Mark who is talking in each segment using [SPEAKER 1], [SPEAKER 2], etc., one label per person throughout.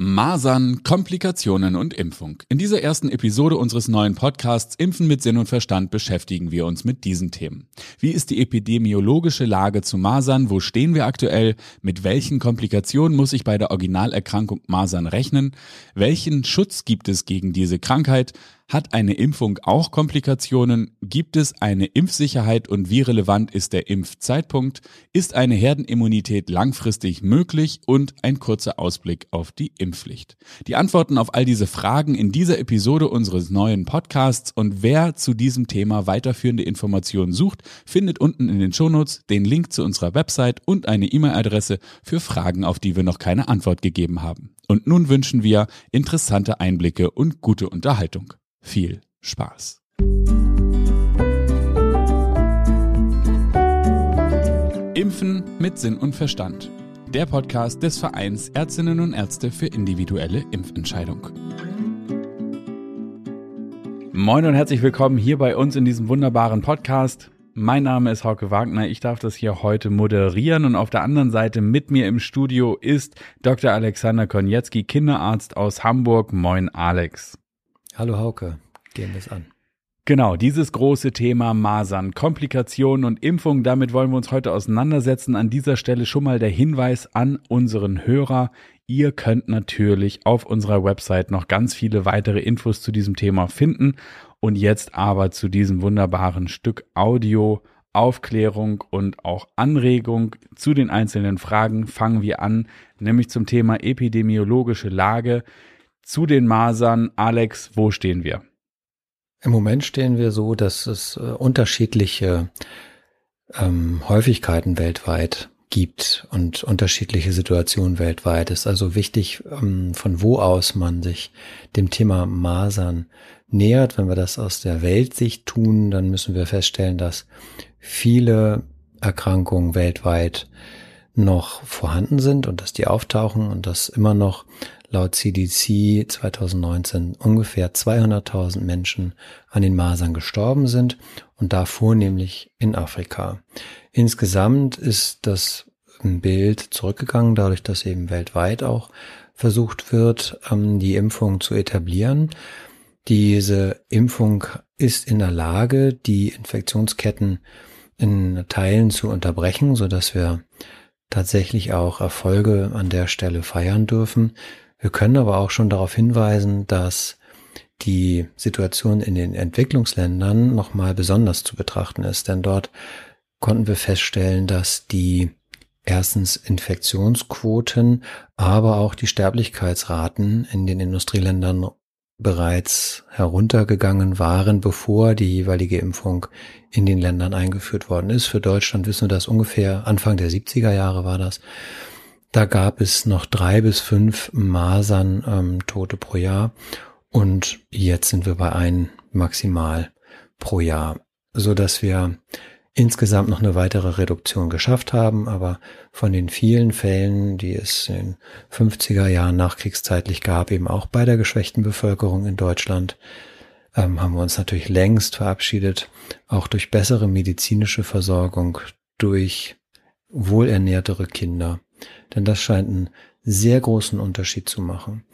[SPEAKER 1] Masern, Komplikationen und Impfung. In dieser ersten Episode unseres neuen Podcasts Impfen mit Sinn und Verstand beschäftigen wir uns mit diesen Themen. Wie ist die epidemiologische Lage zu Masern? Wo stehen wir aktuell? Mit welchen Komplikationen muss ich bei der Originalerkrankung Masern rechnen? Welchen Schutz gibt es gegen diese Krankheit? Hat eine Impfung auch Komplikationen? Gibt es eine Impfsicherheit und wie relevant ist der Impfzeitpunkt? Ist eine Herdenimmunität langfristig möglich? Und ein kurzer Ausblick auf die Impfpflicht. Die Antworten auf all diese Fragen in dieser Episode unseres neuen Podcasts und wer zu diesem Thema weiterführende Informationen sucht, findet unten in den Shownotes den Link zu unserer Website und eine E-Mail-Adresse für Fragen, auf die wir noch keine Antwort gegeben haben. Und nun wünschen wir interessante Einblicke und gute Unterhaltung viel Spaß. Impfen mit Sinn und Verstand. Der Podcast des Vereins Ärztinnen und Ärzte für individuelle Impfentscheidung. Moin und herzlich willkommen hier bei uns in diesem wunderbaren Podcast. Mein Name ist Hauke Wagner. Ich darf das hier heute moderieren und auf der anderen Seite mit mir im Studio ist Dr. Alexander Konietzki, Kinderarzt aus Hamburg. Moin, Alex.
[SPEAKER 2] Hallo Hauke, gehen wir es an.
[SPEAKER 1] Genau, dieses große Thema Masern, Komplikationen und Impfung, damit wollen wir uns heute auseinandersetzen. An dieser Stelle schon mal der Hinweis an unseren Hörer. Ihr könnt natürlich auf unserer Website noch ganz viele weitere Infos zu diesem Thema finden. Und jetzt aber zu diesem wunderbaren Stück Audio, Aufklärung und auch Anregung zu den einzelnen Fragen fangen wir an, nämlich zum Thema epidemiologische Lage zu den Masern. Alex, wo stehen wir?
[SPEAKER 2] Im Moment stehen wir so, dass es äh, unterschiedliche ähm, Häufigkeiten weltweit gibt und unterschiedliche Situationen weltweit. Es ist also wichtig, ähm, von wo aus man sich dem Thema Masern nähert. Wenn wir das aus der Weltsicht tun, dann müssen wir feststellen, dass viele Erkrankungen weltweit noch vorhanden sind und dass die auftauchen und dass immer noch laut CDC 2019 ungefähr 200.000 Menschen an den Masern gestorben sind und da vornehmlich in Afrika. Insgesamt ist das Bild zurückgegangen, dadurch, dass eben weltweit auch versucht wird, ähm, die Impfung zu etablieren. Diese Impfung ist in der Lage, die Infektionsketten in Teilen zu unterbrechen, so dass wir tatsächlich auch Erfolge an der Stelle feiern dürfen. Wir können aber auch schon darauf hinweisen, dass die Situation in den Entwicklungsländern nochmal besonders zu betrachten ist, denn dort konnten wir feststellen, dass die erstens Infektionsquoten, aber auch die Sterblichkeitsraten in den Industrieländern bereits heruntergegangen waren, bevor die jeweilige Impfung in den Ländern eingeführt worden ist. Für Deutschland wissen wir das ungefähr Anfang der 70er Jahre war das. Da gab es noch drei bis fünf Masern ähm, Tote pro Jahr und jetzt sind wir bei ein maximal pro Jahr, so dass wir insgesamt noch eine weitere Reduktion geschafft haben, aber von den vielen Fällen, die es in den 50er Jahren nachkriegszeitlich gab, eben auch bei der geschwächten Bevölkerung in Deutschland, ähm, haben wir uns natürlich längst verabschiedet, auch durch bessere medizinische Versorgung, durch wohlernährtere Kinder. Denn das scheint einen sehr großen Unterschied zu machen,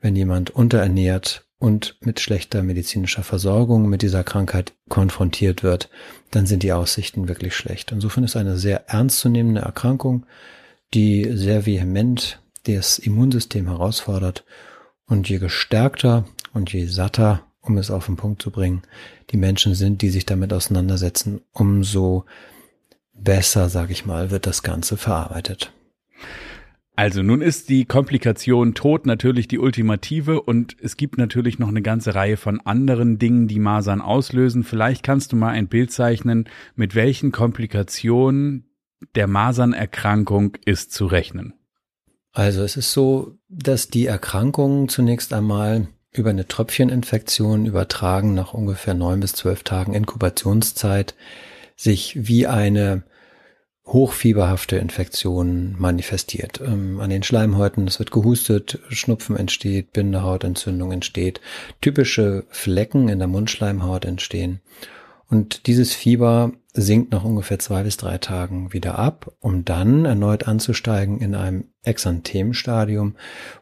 [SPEAKER 2] wenn jemand unterernährt und mit schlechter medizinischer Versorgung mit dieser Krankheit konfrontiert wird, dann sind die Aussichten wirklich schlecht. Insofern ist eine sehr ernstzunehmende Erkrankung, die sehr vehement das Immunsystem herausfordert und je gestärkter und je satter, um es auf den Punkt zu bringen, die Menschen sind, die sich damit auseinandersetzen, umso besser, sage ich mal, wird das Ganze verarbeitet.
[SPEAKER 1] Also nun ist die Komplikation Tod natürlich die ultimative und es gibt natürlich noch eine ganze Reihe von anderen Dingen, die Masern auslösen. Vielleicht kannst du mal ein Bild zeichnen, mit welchen Komplikationen der Masernerkrankung ist zu rechnen.
[SPEAKER 2] Also es ist so, dass die Erkrankung zunächst einmal über eine Tröpfcheninfektion übertragen nach ungefähr neun bis zwölf Tagen Inkubationszeit sich wie eine hochfieberhafte Infektion manifestiert. Ähm, an den Schleimhäuten, es wird gehustet, Schnupfen entsteht, Bindehautentzündung entsteht, typische Flecken in der Mundschleimhaut entstehen. Und dieses Fieber sinkt nach ungefähr zwei bis drei Tagen wieder ab, um dann erneut anzusteigen in einem Exanthemstadium,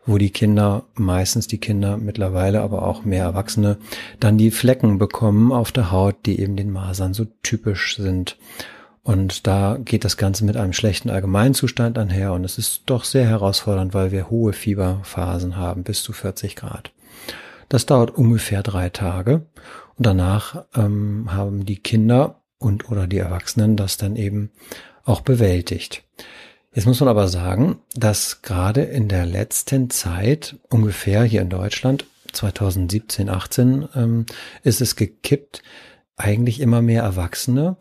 [SPEAKER 2] wo die Kinder, meistens die Kinder mittlerweile, aber auch mehr Erwachsene, dann die Flecken bekommen auf der Haut, die eben den Masern so typisch sind. Und da geht das Ganze mit einem schlechten Allgemeinzustand einher und es ist doch sehr herausfordernd, weil wir hohe Fieberphasen haben, bis zu 40 Grad. Das dauert ungefähr drei Tage und danach ähm, haben die Kinder und oder die Erwachsenen das dann eben auch bewältigt. Jetzt muss man aber sagen, dass gerade in der letzten Zeit, ungefähr hier in Deutschland, 2017, 18, ähm, ist es gekippt, eigentlich immer mehr Erwachsene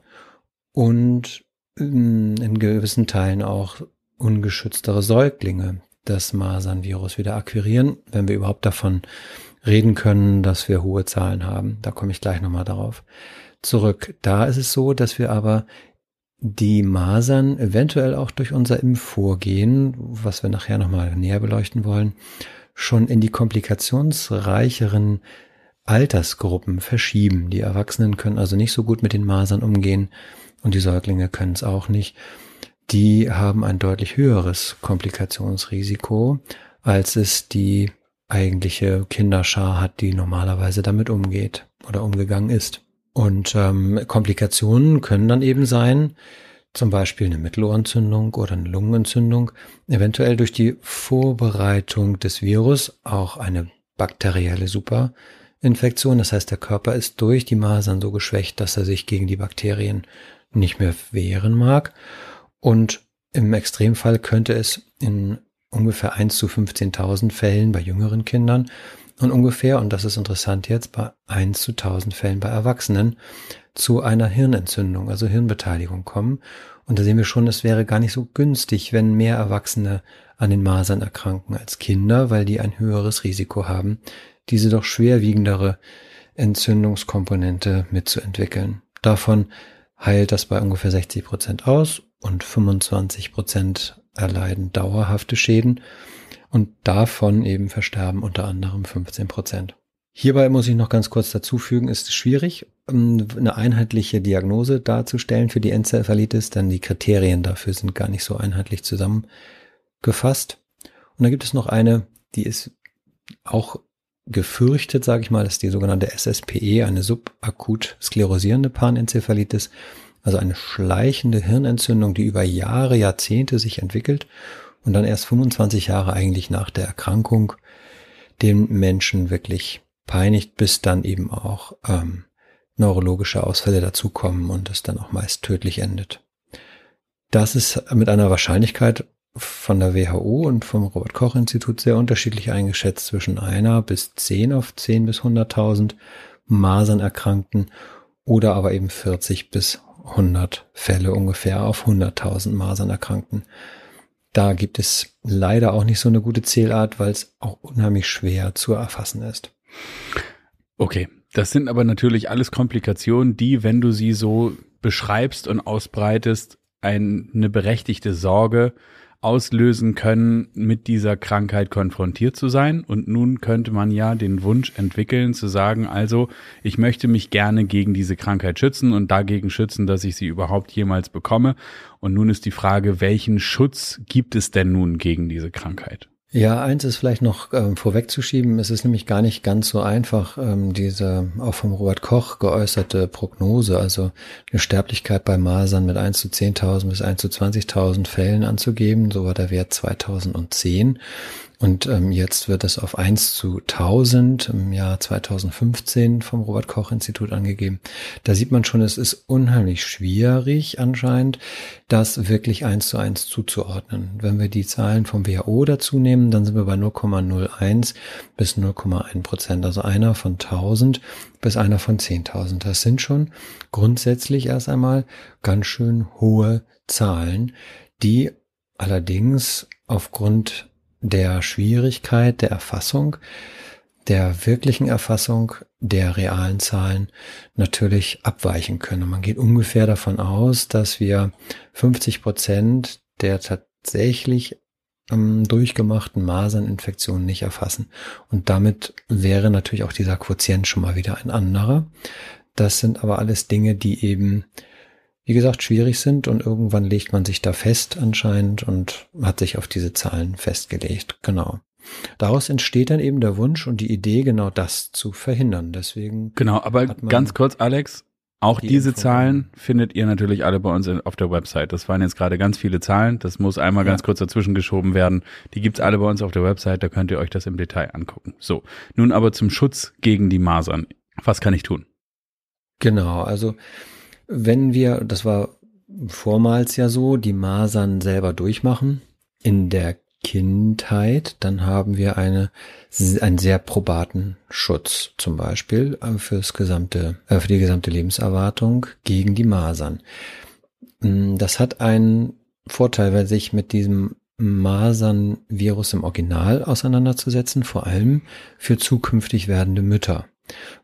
[SPEAKER 2] und ähm, in gewissen Teilen auch ungeschütztere Säuglinge das Masernvirus wieder akquirieren, wenn wir überhaupt davon reden können, dass wir hohe Zahlen haben. Da komme ich gleich nochmal darauf zurück. Da ist es so, dass wir aber die Masern eventuell auch durch unser Impfvorgehen, was wir nachher nochmal näher beleuchten wollen, schon in die komplikationsreicheren Altersgruppen verschieben. Die Erwachsenen können also nicht so gut mit den Masern umgehen und die Säuglinge können es auch nicht. Die haben ein deutlich höheres Komplikationsrisiko, als es die eigentliche Kinderschar hat, die normalerweise damit umgeht oder umgegangen ist. Und ähm, Komplikationen können dann eben sein, zum Beispiel eine Mittelohrentzündung oder eine Lungenentzündung, eventuell durch die Vorbereitung des Virus auch eine bakterielle Superinfektion. Das heißt, der Körper ist durch die Masern so geschwächt, dass er sich gegen die Bakterien nicht mehr wehren mag. Und im Extremfall könnte es in ungefähr 1 zu 15.000 Fällen bei jüngeren Kindern und ungefähr, und das ist interessant jetzt, bei 1 zu 1000 Fällen bei Erwachsenen zu einer Hirnentzündung, also Hirnbeteiligung kommen. Und da sehen wir schon, es wäre gar nicht so günstig, wenn mehr Erwachsene an den Masern erkranken als Kinder, weil die ein höheres Risiko haben, diese doch schwerwiegendere Entzündungskomponente mitzuentwickeln. Davon heilt das bei ungefähr 60 Prozent aus und 25 Prozent erleiden dauerhafte Schäden und davon eben versterben unter anderem 15 Prozent. Hierbei muss ich noch ganz kurz dazu fügen, ist es schwierig, eine einheitliche Diagnose darzustellen für die Enzephalitis, denn die Kriterien dafür sind gar nicht so einheitlich zusammengefasst. Und da gibt es noch eine, die ist auch gefürchtet, sage ich mal, ist die sogenannte SSPE, eine subakut sklerosierende Panenzephalitis, also eine schleichende Hirnentzündung, die über Jahre, Jahrzehnte sich entwickelt und dann erst 25 Jahre eigentlich nach der Erkrankung den Menschen wirklich peinigt, bis dann eben auch ähm, neurologische Ausfälle dazukommen und es dann auch meist tödlich endet. Das ist mit einer Wahrscheinlichkeit von der WHO und vom Robert Koch Institut sehr unterschiedlich eingeschätzt zwischen einer bis zehn auf zehn bis hunderttausend Masernerkrankten oder aber eben 40 bis 100 Fälle ungefähr auf 100.000 Masernerkrankten. Da gibt es leider auch nicht so eine gute Zählart, weil es auch unheimlich schwer zu erfassen ist.
[SPEAKER 1] Okay, das sind aber natürlich alles Komplikationen, die, wenn du sie so beschreibst und ausbreitest, eine berechtigte Sorge auslösen können, mit dieser Krankheit konfrontiert zu sein. Und nun könnte man ja den Wunsch entwickeln, zu sagen, also ich möchte mich gerne gegen diese Krankheit schützen und dagegen schützen, dass ich sie überhaupt jemals bekomme. Und nun ist die Frage, welchen Schutz gibt es denn nun gegen diese Krankheit?
[SPEAKER 2] Ja, eins ist vielleicht noch ähm, vorwegzuschieben. Es ist nämlich gar nicht ganz so einfach, ähm, diese auch vom Robert Koch geäußerte Prognose, also eine Sterblichkeit bei Masern mit 1 zu 10.000 bis 1 zu 20.000 Fällen anzugeben. So war der Wert 2010. Und ähm, jetzt wird es auf 1 zu 1000 im Jahr 2015 vom Robert Koch Institut angegeben. Da sieht man schon, es ist unheimlich schwierig anscheinend, das wirklich 1 zu 1 zuzuordnen. Wenn wir die Zahlen vom WHO dazu nehmen, dann sind wir bei 0,01 bis 0,1 Prozent. Also einer von 1000 bis einer von 10.000. Das sind schon grundsätzlich erst einmal ganz schön hohe Zahlen, die allerdings aufgrund der Schwierigkeit der Erfassung, der wirklichen Erfassung der realen Zahlen natürlich abweichen können. man geht ungefähr davon aus, dass wir 50 Prozent der tatsächlich ähm, durchgemachten Maserninfektionen nicht erfassen. Und damit wäre natürlich auch dieser Quotient schon mal wieder ein anderer. Das sind aber alles Dinge, die eben wie gesagt, schwierig sind und irgendwann legt man sich da fest anscheinend und hat sich auf diese Zahlen festgelegt. Genau. Daraus entsteht dann eben der Wunsch und die Idee, genau das zu verhindern. Deswegen.
[SPEAKER 1] Genau, aber ganz kurz, Alex, auch die diese Zahlen findet ihr natürlich alle bei uns auf der Website. Das waren jetzt gerade ganz viele Zahlen. Das muss einmal ja. ganz kurz dazwischen geschoben werden. Die gibt's alle bei uns auf der Website. Da könnt ihr euch das im Detail angucken. So, nun aber zum Schutz gegen die Masern. Was kann ich tun?
[SPEAKER 2] Genau, also wenn wir, das war vormals ja so, die Masern selber durchmachen in der Kindheit, dann haben wir eine, einen sehr probaten Schutz, zum Beispiel äh, fürs gesamte, äh, für die gesamte Lebenserwartung gegen die Masern. Mm, das hat einen Vorteil, weil sich mit diesem Masernvirus im Original auseinanderzusetzen, vor allem für zukünftig werdende Mütter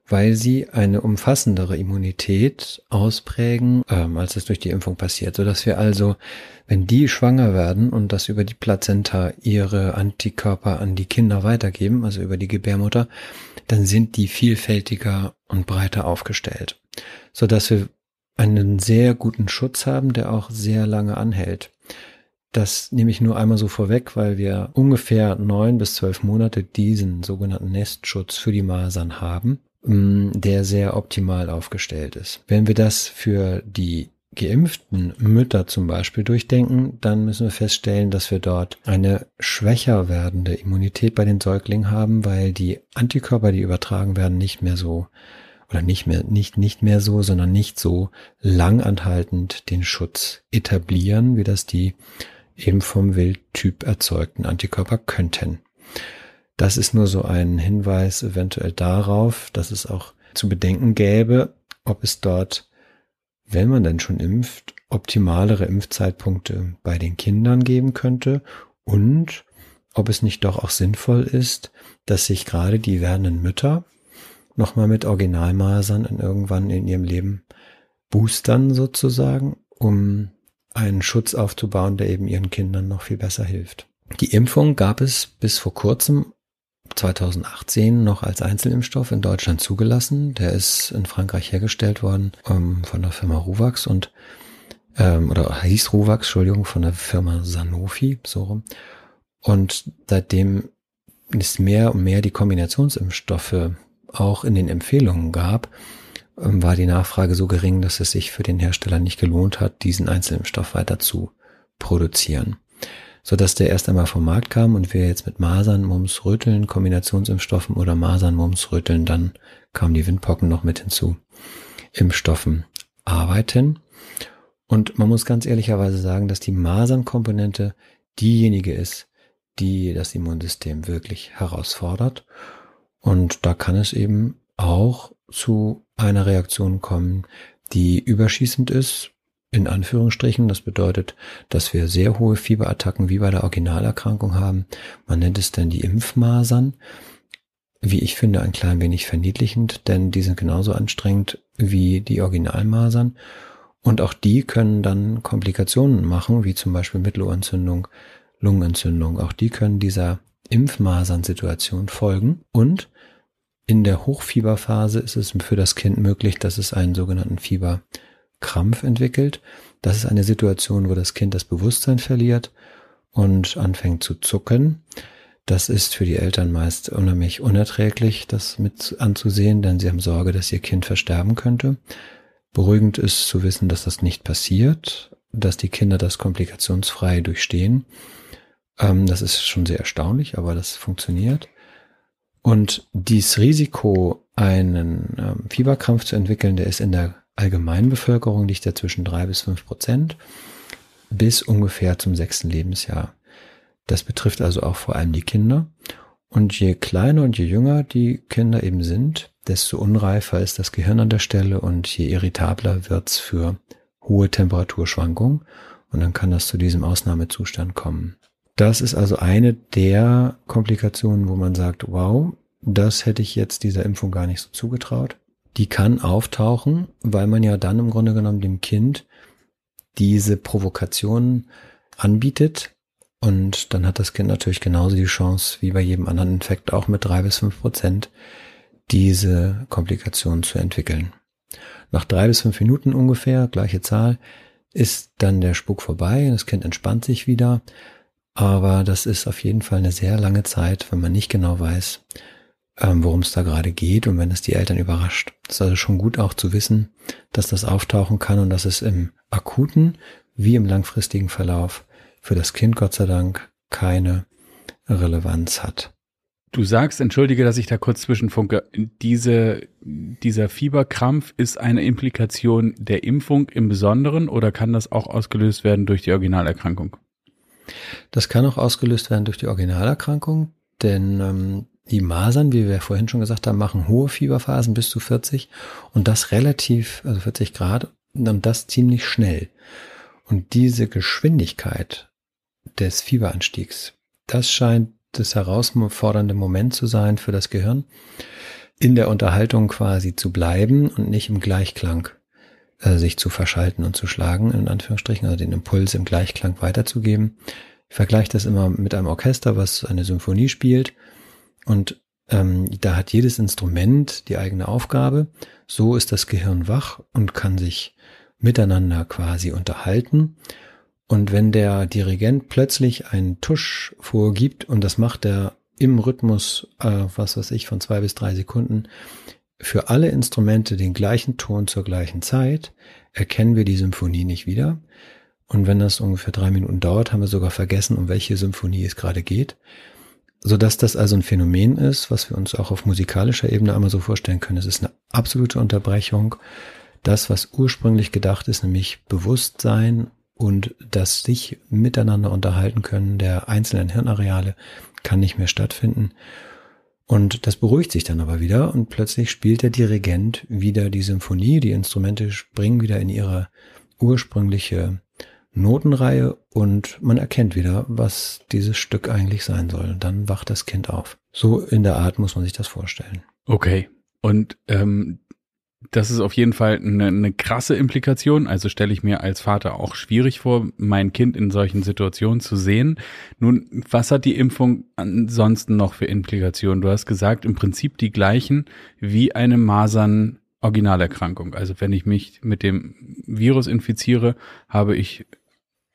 [SPEAKER 2] weil sie eine umfassendere Immunität ausprägen, ähm, als es durch die Impfung passiert, so dass wir also, wenn die schwanger werden und das über die Plazenta ihre Antikörper an die Kinder weitergeben, also über die Gebärmutter, dann sind die vielfältiger und breiter aufgestellt, so dass wir einen sehr guten Schutz haben, der auch sehr lange anhält. Das nehme ich nur einmal so vorweg, weil wir ungefähr neun bis zwölf Monate diesen sogenannten Nestschutz für die Masern haben, mm, der sehr optimal aufgestellt ist. Wenn wir das für die geimpften Mütter zum Beispiel durchdenken, dann müssen wir feststellen, dass wir dort eine schwächer werdende Immunität bei den Säuglingen haben, weil die Antikörper, die übertragen werden, nicht mehr so oder nicht mehr, nicht, nicht mehr so, sondern nicht so langanhaltend den Schutz etablieren, wie das die eben vom Wildtyp erzeugten Antikörper könnten. Das ist nur so ein Hinweis eventuell darauf, dass es auch zu bedenken gäbe, ob es dort, wenn man denn schon impft, optimalere Impfzeitpunkte bei den Kindern geben könnte und ob es nicht doch auch sinnvoll ist, dass sich gerade die werdenden Mütter nochmal mit Originalmasern in irgendwann in ihrem Leben boostern sozusagen, um einen Schutz aufzubauen, der eben ihren Kindern noch viel besser hilft. Die Impfung gab es bis vor kurzem 2018 noch als Einzelimpfstoff in Deutschland zugelassen. Der ist in Frankreich hergestellt worden ähm, von der Firma Ruvax und ähm, oder hieß Ruvax, Entschuldigung, von der Firma Sanofi, so rum. Und seitdem es mehr und mehr die Kombinationsimpfstoffe auch in den Empfehlungen gab, war die Nachfrage so gering, dass es sich für den Hersteller nicht gelohnt hat, diesen Einzelimpfstoff weiter zu produzieren. So dass der erst einmal vom Markt kam und wir jetzt mit Masern, Mumps, Röteln, Kombinationsimpfstoffen oder Masern, Mumps, Röteln, dann kamen die Windpocken noch mit hinzu, Impfstoffen arbeiten. Und man muss ganz ehrlicherweise sagen, dass die Masernkomponente diejenige ist, die das Immunsystem wirklich herausfordert. Und da kann es eben auch zu einer Reaktion kommen, die überschießend ist, in Anführungsstrichen. Das bedeutet, dass wir sehr hohe Fieberattacken wie bei der Originalerkrankung haben. Man nennt es dann die Impfmasern. Wie ich finde, ein klein wenig verniedlichend, denn die sind genauso anstrengend wie die Originalmasern. Und auch die können dann Komplikationen machen, wie zum Beispiel Mittelohrentzündung, Lungenentzündung. Auch die können dieser Impfmasern-Situation folgen. Und in der Hochfieberphase ist es für das Kind möglich, dass es einen sogenannten Fieberkrampf entwickelt. Das ist eine Situation, wo das Kind das Bewusstsein verliert und anfängt zu zucken. Das ist für die Eltern meist unheimlich unerträglich, das mit anzusehen, denn sie haben Sorge, dass ihr Kind versterben könnte. Beruhigend ist zu wissen, dass das nicht passiert, dass die Kinder das komplikationsfrei durchstehen. Ähm, das ist schon sehr erstaunlich, aber das funktioniert. Und dieses Risiko, einen ähm, Fieberkrampf zu entwickeln, der ist in der allgemeinen Bevölkerung liegt ja zwischen drei bis fünf Prozent bis ungefähr zum sechsten Lebensjahr. Das betrifft also auch vor allem die Kinder. Und je kleiner und je jünger die Kinder eben sind, desto unreifer ist das Gehirn an der Stelle und je irritabler wird's für hohe Temperaturschwankungen. Und dann kann das zu diesem Ausnahmezustand kommen. Das ist also eine der Komplikationen, wo man sagt, wow, das hätte ich jetzt dieser Impfung gar nicht so zugetraut. Die kann auftauchen, weil man ja dann im Grunde genommen dem Kind diese Provokation anbietet. Und dann hat das Kind natürlich genauso die Chance, wie bei jedem anderen Infekt auch mit drei bis fünf Prozent, diese Komplikation zu entwickeln. Nach drei bis fünf Minuten ungefähr, gleiche Zahl, ist dann der Spuck vorbei, das Kind entspannt sich wieder. Aber das ist auf jeden Fall eine sehr lange Zeit, wenn man nicht genau weiß, ähm, worum es da gerade geht und wenn es die Eltern überrascht. Es ist also schon gut auch zu wissen, dass das auftauchen kann und dass es im akuten wie im langfristigen Verlauf für das Kind Gott sei Dank keine Relevanz hat.
[SPEAKER 1] Du sagst, entschuldige, dass ich da kurz zwischenfunke, diese, dieser Fieberkrampf ist eine Implikation der Impfung im Besonderen oder kann das auch ausgelöst werden durch die Originalerkrankung?
[SPEAKER 2] Das kann auch ausgelöst werden durch die Originalerkrankung, denn ähm, die Masern, wie wir vorhin schon gesagt haben, machen hohe Fieberphasen bis zu 40 und das relativ, also 40 Grad und das ziemlich schnell. Und diese Geschwindigkeit des Fieberanstiegs, das scheint das herausfordernde Moment zu sein für das Gehirn, in der Unterhaltung quasi zu bleiben und nicht im Gleichklang äh, sich zu verschalten und zu schlagen, in Anführungsstrichen, also den Impuls im Gleichklang weiterzugeben. Ich vergleiche das immer mit einem Orchester, was eine Symphonie spielt und ähm, da hat jedes Instrument die eigene Aufgabe. So ist das Gehirn wach und kann sich miteinander quasi unterhalten. Und wenn der Dirigent plötzlich einen Tusch vorgibt, und das macht er im Rhythmus, äh, was weiß ich, von zwei bis drei Sekunden, für alle Instrumente den gleichen Ton zur gleichen Zeit, erkennen wir die Symphonie nicht wieder. Und wenn das ungefähr drei Minuten dauert, haben wir sogar vergessen, um welche Symphonie es gerade geht. Sodass das also ein Phänomen ist, was wir uns auch auf musikalischer Ebene einmal so vorstellen können. Es ist eine absolute Unterbrechung. Das, was ursprünglich gedacht ist, nämlich Bewusstsein und das sich miteinander unterhalten können der einzelnen Hirnareale kann nicht mehr stattfinden. Und das beruhigt sich dann aber wieder und plötzlich spielt der Dirigent wieder die Symphonie, die Instrumente springen wieder in ihre ursprüngliche Notenreihe und man erkennt wieder, was dieses Stück eigentlich sein soll. Und dann wacht das Kind auf. So in der Art muss man sich das vorstellen.
[SPEAKER 1] Okay. Und ähm, das ist auf jeden Fall eine, eine krasse Implikation. Also stelle ich mir als Vater auch schwierig vor, mein Kind in solchen Situationen zu sehen. Nun, was hat die Impfung ansonsten noch für Implikationen? Du hast gesagt, im Prinzip die gleichen wie eine Masern Originalerkrankung. Also wenn ich mich mit dem Virus infiziere, habe ich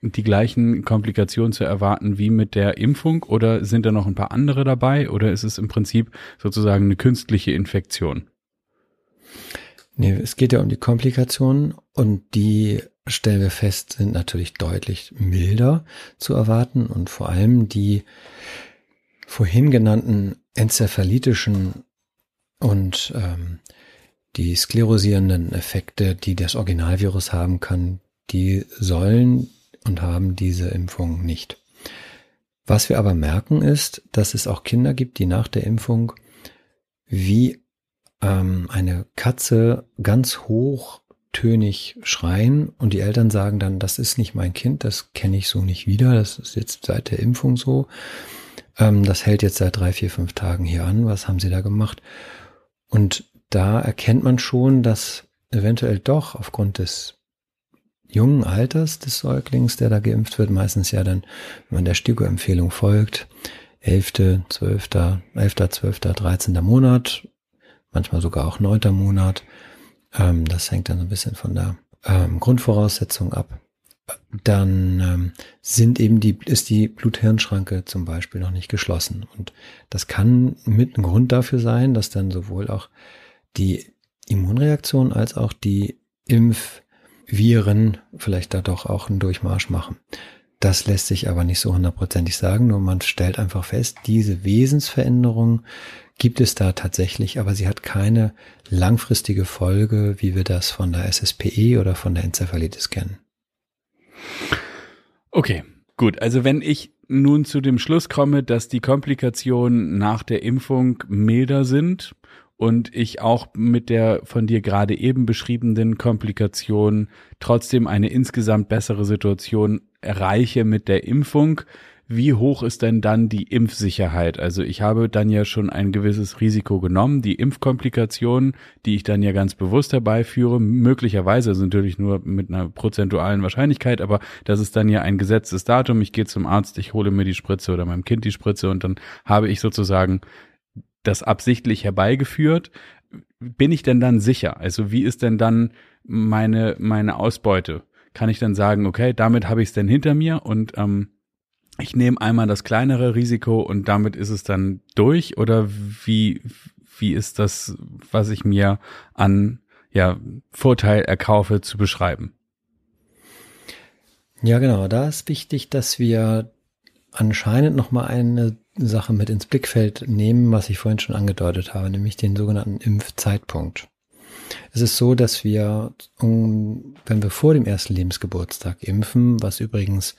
[SPEAKER 1] die gleichen Komplikationen zu erwarten wie mit der Impfung oder sind da noch ein paar andere dabei oder ist es im Prinzip sozusagen eine künstliche Infektion?
[SPEAKER 2] Nee, es geht ja um die Komplikationen und die stellen wir fest, sind natürlich deutlich milder zu erwarten und vor allem die vorhin genannten enzephalitischen und ähm, die sklerosierenden Effekte, die das Originalvirus haben kann, die sollen und haben diese Impfung nicht. Was wir aber merken ist, dass es auch Kinder gibt, die nach der Impfung wie ähm, eine Katze ganz hochtönig schreien und die Eltern sagen dann, das ist nicht mein Kind, das kenne ich so nicht wieder, das ist jetzt seit der Impfung so. Ähm, das hält jetzt seit drei, vier, fünf Tagen hier an. Was haben sie da gemacht? Und da erkennt man schon, dass eventuell doch aufgrund des jungen Alters des Säuglings, der da geimpft wird, meistens ja dann, wenn man der STIKO-Empfehlung folgt, 11., 12., 11., 12., 13. Monat, manchmal sogar auch neunter Monat. Ähm, das hängt dann so ein bisschen von der ähm, Grundvoraussetzung ab. Dann ähm, sind eben die, ist die Blut-Hirn-Schranke zum Beispiel noch nicht geschlossen. Und das kann mit ein Grund dafür sein, dass dann sowohl auch die Immunreaktion als auch die Impfviren vielleicht da doch auch einen Durchmarsch machen. Das lässt sich aber nicht so hundertprozentig sagen, nur man stellt einfach fest, diese Wesensveränderung gibt es da tatsächlich, aber sie hat keine langfristige Folge, wie wir das von der SSPE oder von der Enzephalitis kennen.
[SPEAKER 1] Okay, gut. Also wenn ich nun zu dem Schluss komme, dass die Komplikationen nach der Impfung milder sind und ich auch mit der von dir gerade eben beschriebenen Komplikation trotzdem eine insgesamt bessere Situation erreiche mit der Impfung, wie hoch ist denn dann die Impfsicherheit? Also ich habe dann ja schon ein gewisses Risiko genommen, die Impfkomplikationen, die ich dann ja ganz bewusst herbeiführe, möglicherweise also natürlich nur mit einer prozentualen Wahrscheinlichkeit, aber das ist dann ja ein gesetztes Datum. Ich gehe zum Arzt, ich hole mir die Spritze oder meinem Kind die Spritze und dann habe ich sozusagen das absichtlich herbeigeführt. bin ich denn dann sicher? Also wie ist denn dann meine, meine Ausbeute? Kann ich dann sagen, okay, damit habe ich es denn hinter mir und ähm, ich nehme einmal das kleinere Risiko und damit ist es dann durch? Oder wie, wie ist das, was ich mir an ja, Vorteil erkaufe, zu beschreiben?
[SPEAKER 2] Ja, genau. Da ist wichtig, dass wir anscheinend nochmal eine Sache mit ins Blickfeld nehmen, was ich vorhin schon angedeutet habe, nämlich den sogenannten Impfzeitpunkt. Es ist so, dass wir, wenn wir vor dem ersten Lebensgeburtstag impfen, was übrigens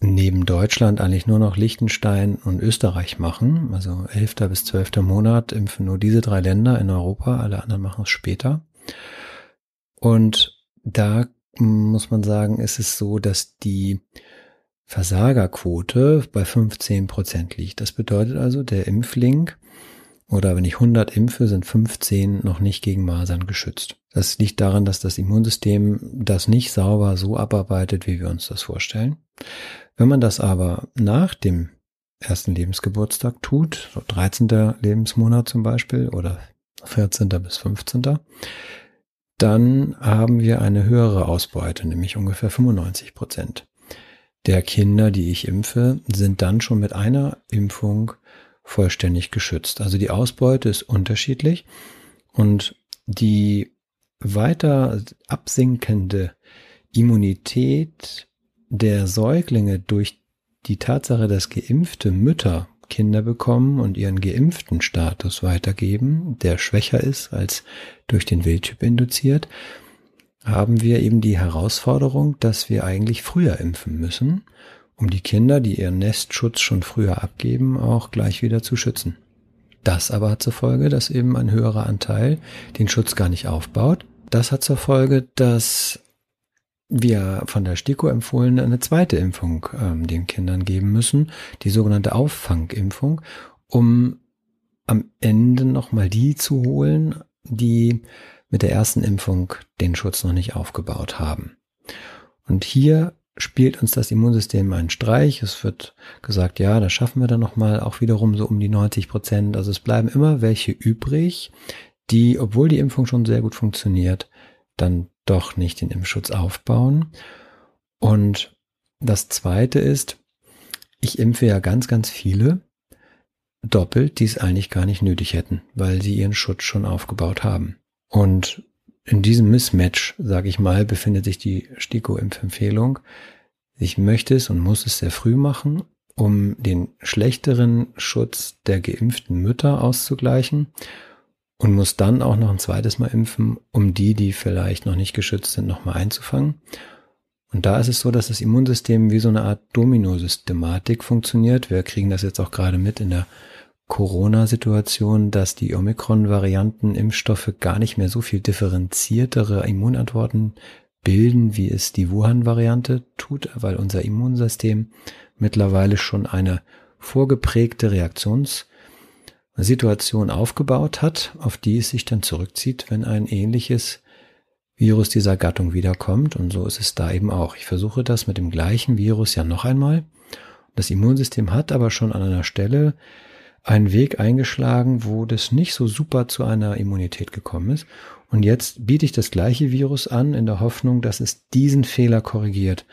[SPEAKER 2] neben Deutschland eigentlich nur noch Liechtenstein und Österreich machen, also 11. bis 12. Monat impfen nur diese drei Länder in Europa, alle anderen machen es später. Und da muss man sagen, ist es so, dass die Versagerquote bei 15 Prozent liegt. Das bedeutet also, der Impfling oder wenn ich 100 impfe, sind 15 noch nicht gegen Masern geschützt. Das liegt daran, dass das Immunsystem das nicht sauber so abarbeitet, wie wir uns das vorstellen. Wenn man das aber nach dem ersten Lebensgeburtstag tut, so 13. Lebensmonat zum Beispiel oder 14. bis 15., dann haben wir eine höhere Ausbeute, nämlich ungefähr 95 Prozent der Kinder, die ich impfe, sind dann schon mit einer Impfung vollständig geschützt. Also die Ausbeute ist unterschiedlich und die weiter absinkende Immunität der Säuglinge durch die Tatsache, dass geimpfte Mütter Kinder bekommen und ihren geimpften Status weitergeben, der schwächer ist als durch den Wildtyp induziert, haben wir eben die Herausforderung, dass wir eigentlich früher impfen müssen, um die Kinder, die ihren Nestschutz schon früher abgeben, auch gleich wieder zu schützen. Das aber hat zur Folge, dass eben ein höherer Anteil den Schutz gar nicht aufbaut. Das hat zur Folge, dass wir von der STIKO empfohlen eine zweite Impfung ähm, den Kindern geben müssen, die sogenannte Auffangimpfung, um am Ende nochmal die zu holen, die mit der ersten Impfung den Schutz noch nicht aufgebaut haben. Und hier spielt uns das Immunsystem einen Streich. Es wird gesagt, ja, das schaffen wir dann nochmal auch wiederum so um die 90 Prozent. Also es bleiben immer welche übrig, die, obwohl die Impfung schon sehr gut funktioniert, dann doch nicht den Impfschutz aufbauen. Und das zweite ist, ich impfe ja ganz, ganz viele doppelt, die es eigentlich gar nicht nötig hätten, weil sie ihren Schutz schon aufgebaut haben. Und in diesem Mismatch, sage ich mal, befindet sich die STIKO-Impfempfehlung. Ich möchte es und muss es sehr früh machen, um den schlechteren Schutz der geimpften Mütter auszugleichen und muss dann auch noch ein zweites Mal impfen, um die, die vielleicht noch nicht geschützt sind, nochmal einzufangen. Und da ist es so, dass das Immunsystem wie so eine Art Domino-Systematik funktioniert. Wir kriegen das jetzt auch gerade mit in der Corona-Situation, dass die Omikron-Varianten Impfstoffe gar nicht mehr so viel differenziertere Immunantworten bilden, wie es die Wuhan-Variante tut, weil unser Immunsystem mittlerweile schon eine vorgeprägte Reaktionssituation aufgebaut hat, auf die es sich dann zurückzieht, wenn ein ähnliches Virus dieser Gattung wiederkommt. Und so ist es da eben auch. Ich versuche das mit dem gleichen Virus ja noch einmal. Das Immunsystem hat aber schon an einer Stelle einen Weg eingeschlagen, wo das nicht so super zu einer Immunität gekommen ist. Und jetzt biete ich das gleiche Virus an, in der Hoffnung, dass es diesen Fehler korrigiert.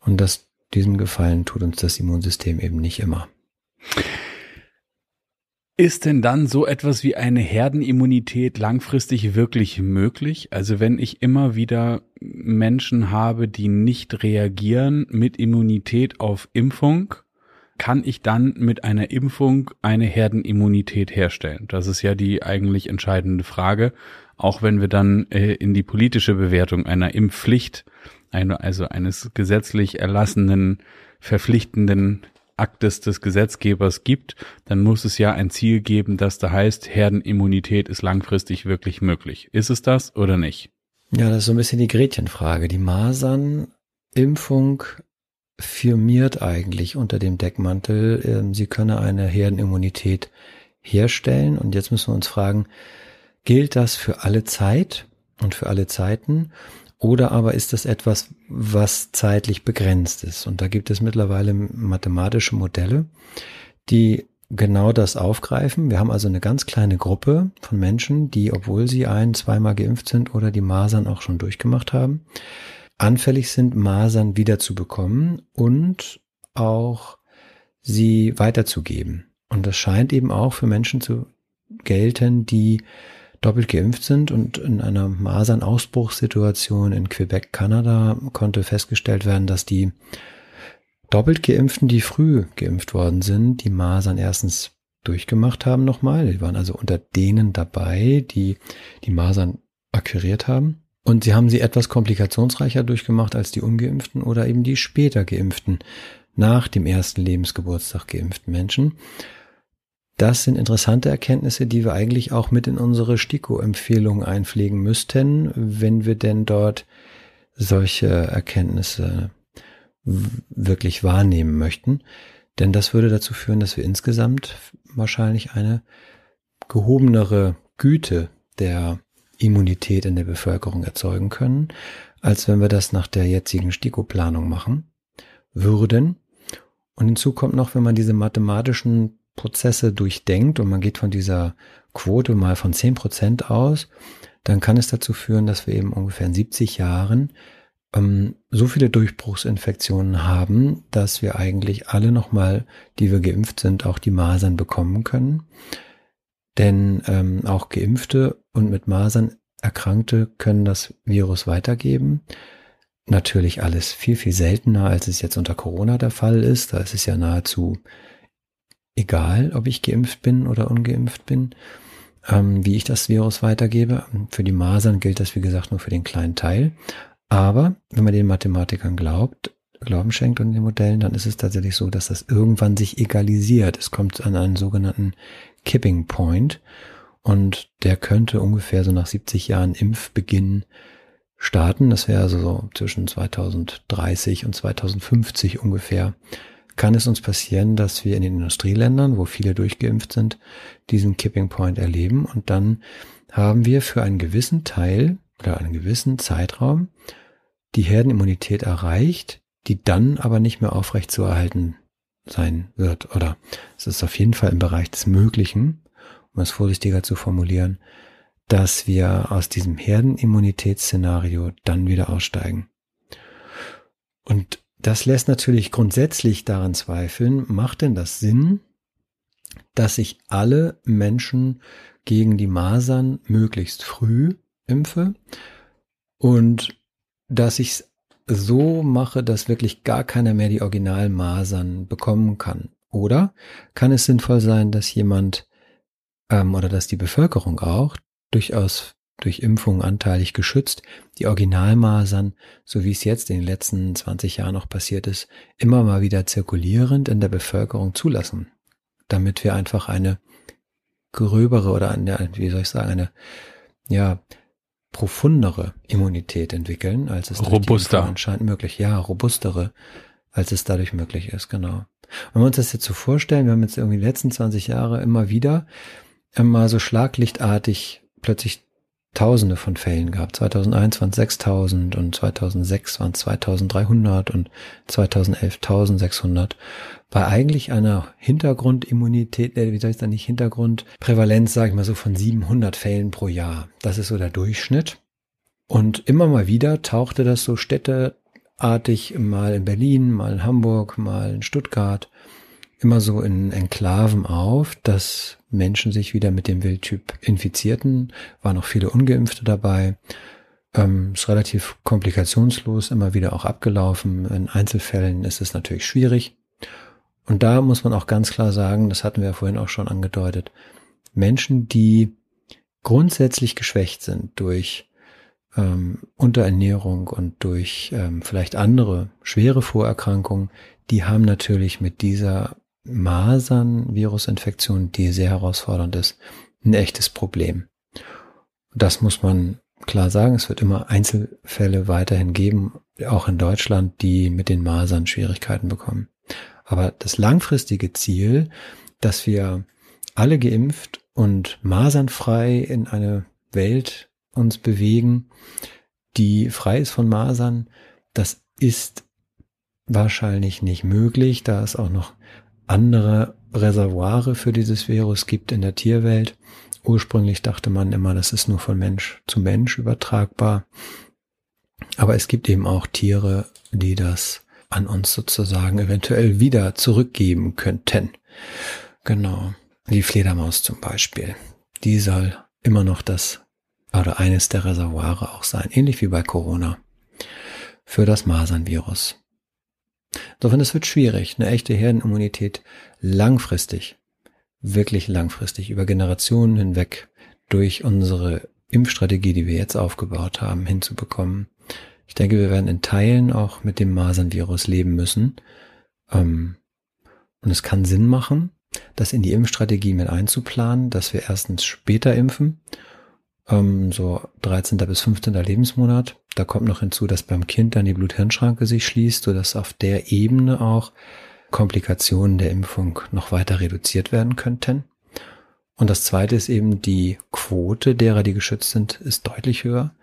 [SPEAKER 2] Und dass diesen Gefallen tut uns das Immunsystem eben nicht immer.
[SPEAKER 1] Ist denn dann so etwas wie eine Herdenimmunität langfristig wirklich möglich? Also wenn ich immer wieder Menschen habe, die nicht reagieren mit Immunität auf Impfung, kann ich dann mit einer Impfung eine Herdenimmunität herstellen? Das ist ja die eigentlich entscheidende Frage, auch wenn wir dann äh, in die politische Bewertung einer Impfpflicht, eine, also eines gesetzlich erlassenen, verpflichtenden Aktes des Gesetzgebers gibt, dann muss es ja ein Ziel geben, das da heißt, Herdenimmunität ist langfristig wirklich möglich. Ist es das oder nicht?
[SPEAKER 2] Ja, das ist so ein bisschen die Gretchenfrage. Die Masernimpfung firmiert eigentlich unter dem Deckmantel, äh, sie könne eine Herdenimmunität herstellen. Und jetzt müssen wir uns fragen, gilt das für alle Zeit und für alle Zeiten? Oder aber ist das etwas, was zeitlich begrenzt ist? Und da gibt es mittlerweile mathematische Modelle, die genau das aufgreifen. Wir haben also eine ganz kleine Gruppe von Menschen, die, obwohl sie ein-, zweimal geimpft sind oder die Masern auch schon durchgemacht haben, anfällig sind, Masern wiederzubekommen und auch sie weiterzugeben. Und das scheint eben auch für Menschen zu gelten, die doppelt geimpft sind und in einer Masernausbruchssituation in Quebec, Kanada, konnte festgestellt werden, dass die doppelt geimpften, die früh geimpft worden sind, die Masern erstens durchgemacht haben nochmal. Die waren also unter denen dabei, die die Masern akquiriert haben. Und sie haben sie etwas komplikationsreicher durchgemacht als die ungeimpften oder eben die später geimpften, nach dem ersten Lebensgeburtstag geimpften Menschen. Das sind interessante Erkenntnisse, die wir eigentlich auch mit in unsere STIKO-Empfehlungen einpflegen müssten, wenn wir denn dort solche Erkenntnisse wirklich wahrnehmen möchten. Denn das würde dazu führen, dass wir insgesamt wahrscheinlich eine gehobenere Güte der Immunität in der Bevölkerung erzeugen können, als wenn wir das nach der jetzigen STIKO-Planung machen würden. Und hinzu kommt noch, wenn man diese mathematischen Prozesse durchdenkt und man geht von dieser Quote mal von zehn Prozent aus, dann kann es dazu führen, dass wir eben ungefähr in 70 Jahren ähm, so viele Durchbruchsinfektionen haben, dass wir eigentlich alle nochmal, die wir geimpft sind, auch die Masern bekommen können. Denn ähm, auch Geimpfte und mit Masern Erkrankte können das Virus weitergeben. Natürlich alles viel, viel seltener, als es jetzt unter Corona der Fall ist. Da ist es ja nahezu egal, ob ich geimpft bin oder ungeimpft bin, ähm, wie ich das Virus weitergebe. Für die Masern gilt das, wie gesagt, nur für den kleinen Teil. Aber wenn man den Mathematikern glaubt, Glauben schenkt und den Modellen, dann ist es tatsächlich so, dass das irgendwann sich egalisiert. Es kommt an einen sogenannten Kipping Point und der könnte ungefähr so nach 70 Jahren Impfbeginn starten. Das wäre also so zwischen 2030 und 2050 ungefähr. Kann es uns passieren, dass wir in den Industrieländern, wo viele durchgeimpft sind, diesen Kipping Point erleben und dann haben wir für einen gewissen Teil oder einen gewissen Zeitraum die Herdenimmunität erreicht, die dann aber nicht mehr aufrecht zu erhalten sein wird. Oder es ist auf jeden Fall im Bereich des Möglichen, um es vorsichtiger zu formulieren, dass wir aus diesem Herdenimmunitätsszenario dann wieder aussteigen. Und das lässt natürlich grundsätzlich daran zweifeln, macht denn das Sinn, dass ich alle Menschen gegen die Masern möglichst früh impfe und dass ich es so mache, dass wirklich gar keiner mehr die Originalmasern bekommen kann. Oder kann es sinnvoll sein, dass jemand ähm, oder dass die Bevölkerung auch durchaus durch Impfung anteilig geschützt, die Originalmasern, so wie es jetzt in den letzten 20 Jahren noch passiert ist, immer mal wieder zirkulierend in der Bevölkerung zulassen, damit wir einfach eine gröbere oder eine, wie soll ich sagen, eine, ja, profundere Immunität entwickeln, als es
[SPEAKER 1] robuster
[SPEAKER 2] anscheinend möglich. Ja, robustere, als es dadurch möglich ist, genau. Wenn wir uns das jetzt so vorstellen, wir haben jetzt irgendwie die letzten 20 Jahre immer wieder immer so schlaglichtartig plötzlich Tausende von Fällen gehabt. 2001 waren es 6000 und 2006 waren es 2300 und 2011 1600. Bei eigentlich einer Hintergrundimmunität, äh, wie soll ich sagen, nicht Hintergrundprävalenz, sage ich mal so, von 700 Fällen pro Jahr. Das ist so der Durchschnitt. Und immer mal wieder tauchte das so städteartig mal in Berlin, mal in Hamburg, mal in Stuttgart, immer so in Enklaven auf, dass Menschen sich wieder mit dem Wildtyp infizierten, waren auch viele Ungeimpfte dabei. Ähm, ist relativ komplikationslos immer wieder auch abgelaufen. In Einzelfällen ist es natürlich schwierig. Und da muss man auch ganz klar sagen, das hatten wir ja vorhin auch schon angedeutet, Menschen, die grundsätzlich geschwächt sind durch ähm, Unterernährung und durch ähm, vielleicht andere schwere Vorerkrankungen, die haben natürlich mit dieser Masern-Virusinfektion, die sehr herausfordernd ist, ein echtes Problem. Das muss man klar sagen. Es wird immer Einzelfälle weiterhin geben, auch in Deutschland, die mit den Masern Schwierigkeiten bekommen. Aber das langfristige Ziel, dass wir alle geimpft und masernfrei in eine Welt uns bewegen, die frei ist von Masern, das ist wahrscheinlich nicht möglich, da es auch noch andere Reservoire für dieses Virus gibt in der Tierwelt. Ursprünglich dachte man immer, das ist nur von Mensch zu Mensch übertragbar. Aber es gibt eben auch Tiere, die das an uns sozusagen eventuell wieder zurückgeben könnten. Genau. Die Fledermaus zum Beispiel. Die soll immer noch das oder eines der Reservoire auch sein, ähnlich wie bei Corona, für das Masernvirus. Insofern, es wird schwierig, eine echte Herdenimmunität langfristig, wirklich langfristig, über Generationen hinweg durch unsere Impfstrategie, die wir jetzt aufgebaut haben, hinzubekommen. Ich denke, wir werden in Teilen auch mit dem Masernvirus leben müssen. Ähm, und es kann Sinn machen, das in die Impfstrategie mit einzuplanen, dass wir erstens später impfen, ähm, so 13. bis 15. Lebensmonat. Da kommt noch hinzu, dass beim Kind dann die Blut-Hirn-Schranke sich schließt, sodass auf der Ebene auch Komplikationen der Impfung noch weiter reduziert werden könnten. Und das zweite ist eben die Quote derer, die geschützt sind, ist deutlich höher.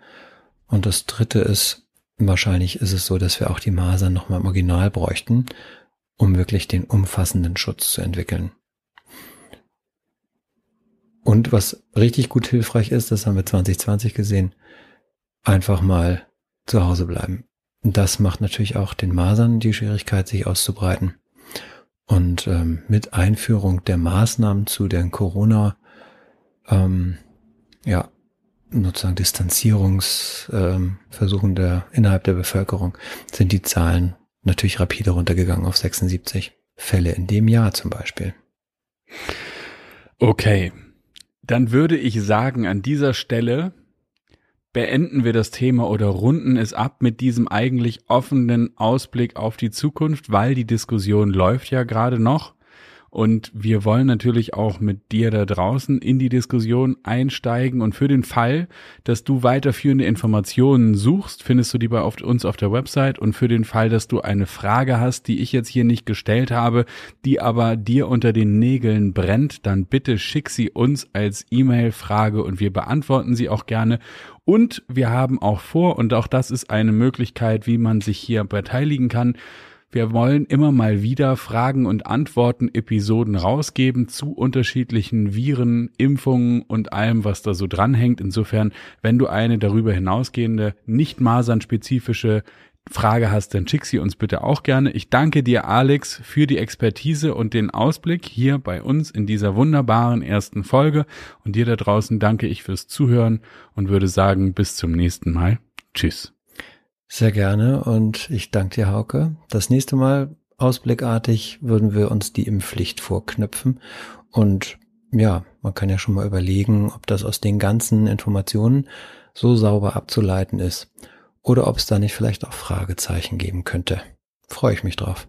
[SPEAKER 2] Und das dritte ist, wahrscheinlich ist es so, dass wir auch die Masern nochmal im Original bräuchten, um wirklich den umfassenden Schutz zu entwickeln. Und was richtig gut hilfreich ist, das haben wir 2020 gesehen, einfach mal zu Hause bleiben. Das macht natürlich auch den Masern die Schwierigkeit, sich auszubreiten. Und ähm, mit Einführung der Maßnahmen zu den Corona, ähm, ja, sozusagen Distanzierungsversuchen ähm, der innerhalb der Bevölkerung sind die Zahlen natürlich rapide runtergegangen auf 76 Fälle in dem Jahr zum Beispiel.
[SPEAKER 1] Okay, dann würde ich sagen, an dieser Stelle beenden wir das Thema oder runden es ab mit diesem eigentlich offenen Ausblick auf die Zukunft, weil die Diskussion läuft ja gerade noch. Und wir wollen natürlich auch mit dir da draußen in die Diskussion einsteigen. Und für den Fall, dass du weiterführende Informationen suchst, findest du die bei uns auf der Website. Und für den Fall, dass du eine Frage hast, die ich jetzt hier nicht gestellt habe, die aber dir unter den Nägeln brennt, dann bitte schick sie uns als E-Mail-Frage und wir beantworten sie auch gerne. Und wir haben auch vor, und auch das ist eine Möglichkeit, wie man sich hier beteiligen kann, wir wollen immer mal wieder Fragen und Antworten Episoden rausgeben zu unterschiedlichen Viren, Impfungen und allem, was da so dranhängt. Insofern, wenn du eine darüber hinausgehende, nicht masernspezifische Frage hast, dann schick sie uns bitte auch gerne. Ich danke dir, Alex, für die Expertise und den Ausblick hier bei uns in dieser wunderbaren ersten Folge. Und dir da draußen danke ich fürs Zuhören und würde sagen, bis zum nächsten Mal. Tschüss.
[SPEAKER 2] Sehr gerne und ich danke dir, Hauke. Das nächste Mal ausblickartig würden wir uns die Impfpflicht vorknüpfen und ja, man kann ja schon mal überlegen, ob das aus den ganzen Informationen so sauber abzuleiten ist oder ob es da nicht vielleicht auch Fragezeichen geben könnte. Freue ich mich drauf.